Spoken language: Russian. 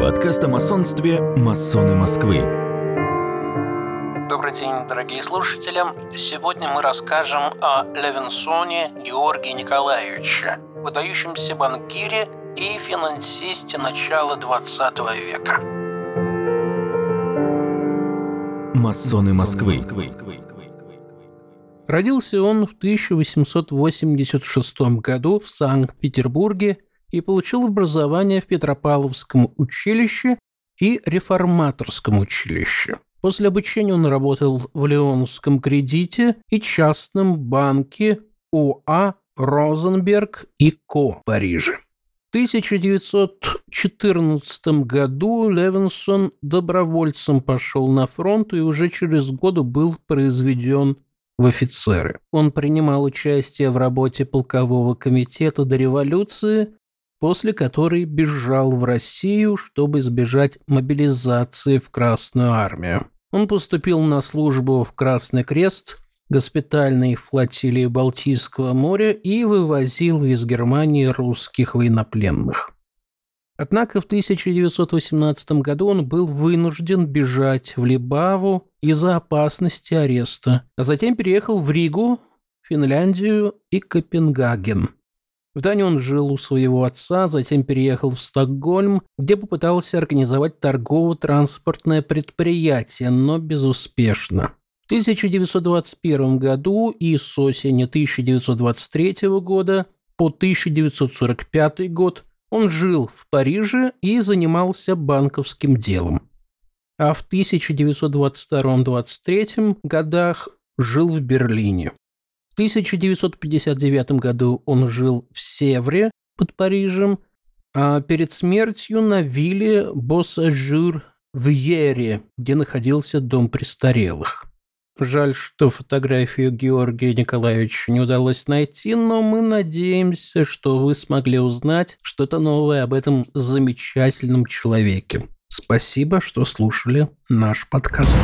Подкаст о масонстве «Масоны Москвы». Добрый день, дорогие слушатели. Сегодня мы расскажем о Левинсоне Георгии Николаевиче, выдающемся банкире и финансисте начала 20 века. Масоны Москвы. Родился он в 1886 году в Санкт-Петербурге и получил образование в Петропавловском училище и Реформаторском училище. После обучения он работал в Леонском кредите и частном банке ОА Розенберг и Ко Париже. В 1914 году Левинсон добровольцем пошел на фронт и уже через год был произведен в офицеры. Он принимал участие в работе полкового комитета до революции после которой бежал в Россию, чтобы избежать мобилизации в Красную армию. Он поступил на службу в Красный Крест, госпитальной флотилии Балтийского моря и вывозил из Германии русских военнопленных. Однако в 1918 году он был вынужден бежать в Либаву из-за опасности ареста, а затем переехал в Ригу, Финляндию и Копенгаген – в Дании он жил у своего отца, затем переехал в Стокгольм, где попытался организовать торгово-транспортное предприятие, но безуспешно. В 1921 году и с осени 1923 года по 1945 год он жил в Париже и занимался банковским делом. А в 1922-23 годах жил в Берлине. 1959 году он жил в Севре под Парижем, а перед смертью на вилле Боссажур в Ере, где находился дом престарелых. Жаль, что фотографию Георгия Николаевича не удалось найти, но мы надеемся, что вы смогли узнать что-то новое об этом замечательном человеке. Спасибо, что слушали наш подкаст.